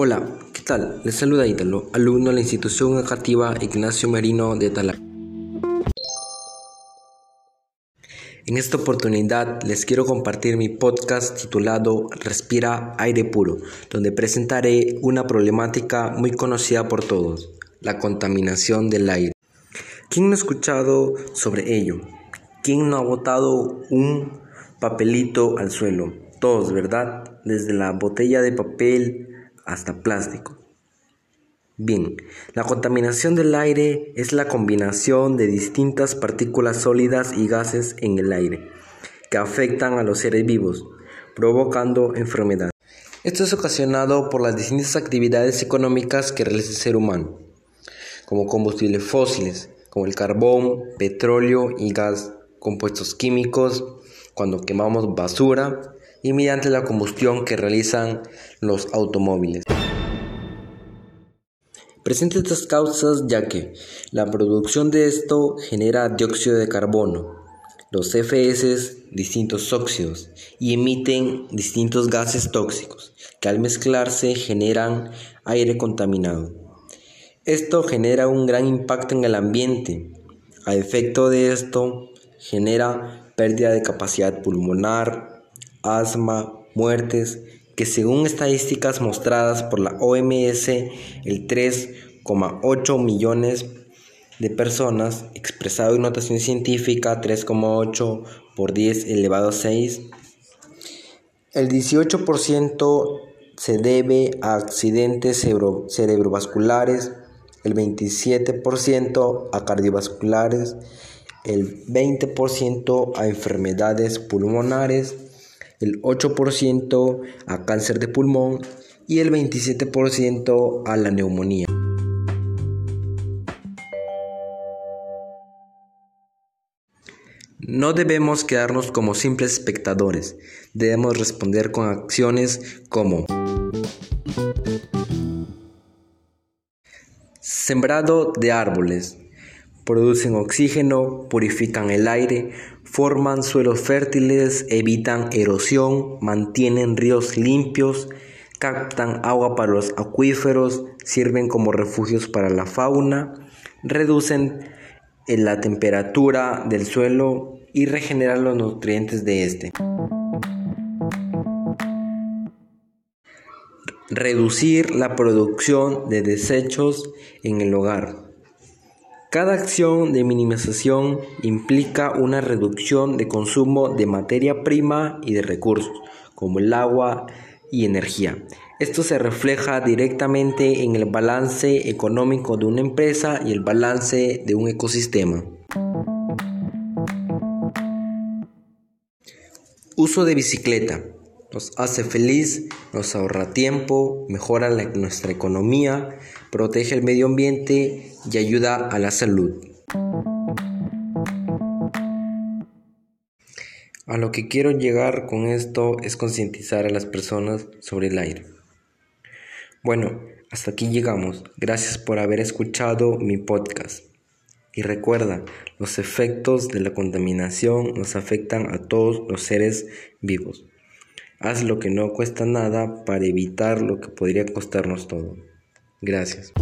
Hola, ¿qué tal? Les saluda Ítalo, alumno de la institución educativa Ignacio Merino de Tala. En esta oportunidad les quiero compartir mi podcast titulado Respira aire puro, donde presentaré una problemática muy conocida por todos, la contaminación del aire. ¿Quién no ha escuchado sobre ello? ¿Quién no ha botado un papelito al suelo? Todos, ¿verdad? Desde la botella de papel hasta plástico. Bien, la contaminación del aire es la combinación de distintas partículas sólidas y gases en el aire que afectan a los seres vivos, provocando enfermedades. Esto es ocasionado por las distintas actividades económicas que realiza el ser humano, como combustibles fósiles, como el carbón, petróleo y gas, compuestos químicos, cuando quemamos basura, y mediante la combustión que realizan los automóviles. Presenta estas causas ya que la producción de esto genera dióxido de carbono, los FS distintos óxidos y emiten distintos gases tóxicos que al mezclarse generan aire contaminado. Esto genera un gran impacto en el ambiente. A efecto de esto genera pérdida de capacidad pulmonar, asma, muertes, que según estadísticas mostradas por la OMS, el 3,8 millones de personas, expresado en notación científica 3,8 por 10 elevado a 6, el 18% se debe a accidentes cerebrovasculares, el 27% a cardiovasculares, el 20% a enfermedades pulmonares, el 8% a cáncer de pulmón y el 27% a la neumonía. No debemos quedarnos como simples espectadores, debemos responder con acciones como sembrado de árboles, producen oxígeno, purifican el aire, forman suelos fértiles, evitan erosión, mantienen ríos limpios, captan agua para los acuíferos, sirven como refugios para la fauna, reducen la temperatura del suelo y regeneran los nutrientes de este. Reducir la producción de desechos en el hogar. Cada acción de minimización implica una reducción de consumo de materia prima y de recursos, como el agua y energía. Esto se refleja directamente en el balance económico de una empresa y el balance de un ecosistema. Uso de bicicleta. Nos hace feliz, nos ahorra tiempo, mejora nuestra economía, protege el medio ambiente y ayuda a la salud. A lo que quiero llegar con esto es concientizar a las personas sobre el aire. Bueno, hasta aquí llegamos. Gracias por haber escuchado mi podcast. Y recuerda, los efectos de la contaminación nos afectan a todos los seres vivos. Haz lo que no cuesta nada para evitar lo que podría costarnos todo. Gracias.